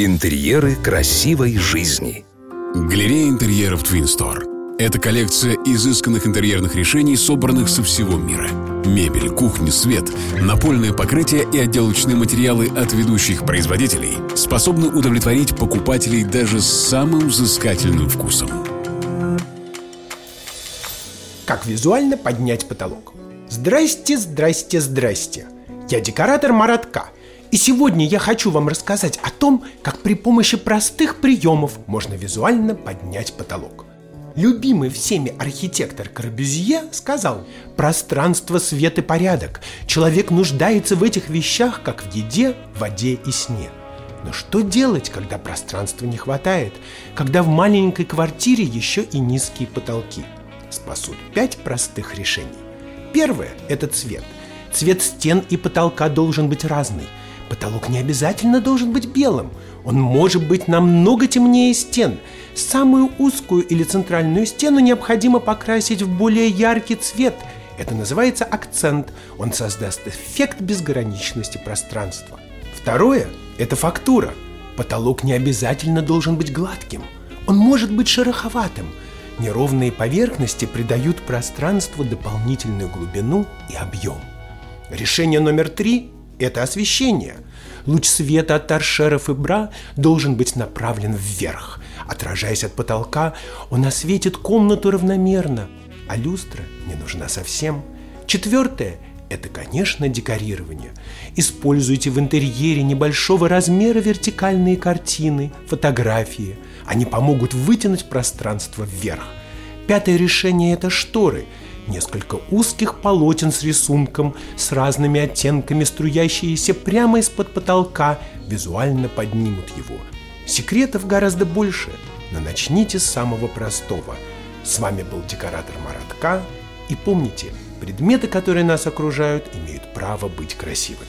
Интерьеры красивой жизни. Галерея интерьеров Twin Store. Это коллекция изысканных интерьерных решений, собранных со всего мира. Мебель, кухня, свет, напольное покрытие и отделочные материалы от ведущих производителей способны удовлетворить покупателей даже с самым взыскательным вкусом. Как визуально поднять потолок? Здрасте, здрасте, здрасте. Я декоратор Маратка – и сегодня я хочу вам рассказать о том, как при помощи простых приемов можно визуально поднять потолок. Любимый всеми архитектор Корбюзье сказал «Пространство, свет и порядок. Человек нуждается в этих вещах, как в еде, воде и сне». Но что делать, когда пространства не хватает? Когда в маленькой квартире еще и низкие потолки? Спасут пять простых решений. Первое – это цвет. Цвет стен и потолка должен быть разный – Потолок не обязательно должен быть белым. Он может быть намного темнее стен. Самую узкую или центральную стену необходимо покрасить в более яркий цвет. Это называется акцент. Он создаст эффект безграничности пространства. Второе – это фактура. Потолок не обязательно должен быть гладким. Он может быть шероховатым. Неровные поверхности придают пространству дополнительную глубину и объем. Решение номер три это освещение. Луч света от торшеров и бра должен быть направлен вверх. Отражаясь от потолка, он осветит комнату равномерно, а люстра не нужна совсем. Четвертое – это, конечно, декорирование. Используйте в интерьере небольшого размера вертикальные картины, фотографии. Они помогут вытянуть пространство вверх. Пятое решение – это шторы – Несколько узких полотен с рисунком, с разными оттенками, струящиеся прямо из-под потолка, визуально поднимут его. Секретов гораздо больше, но начните с самого простого. С вами был декоратор Маратка, и помните, предметы, которые нас окружают, имеют право быть красивыми.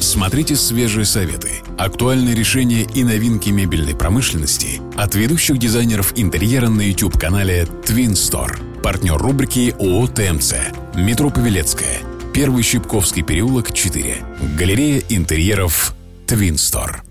Смотрите свежие советы, актуальные решения и новинки мебельной промышленности от ведущих дизайнеров интерьера на YouTube-канале Twin Store – Партнер рубрики ООО «ТМЦ». Метро Павелецкая. Первый Щипковский переулок, 4. Галерея интерьеров «Твинстор».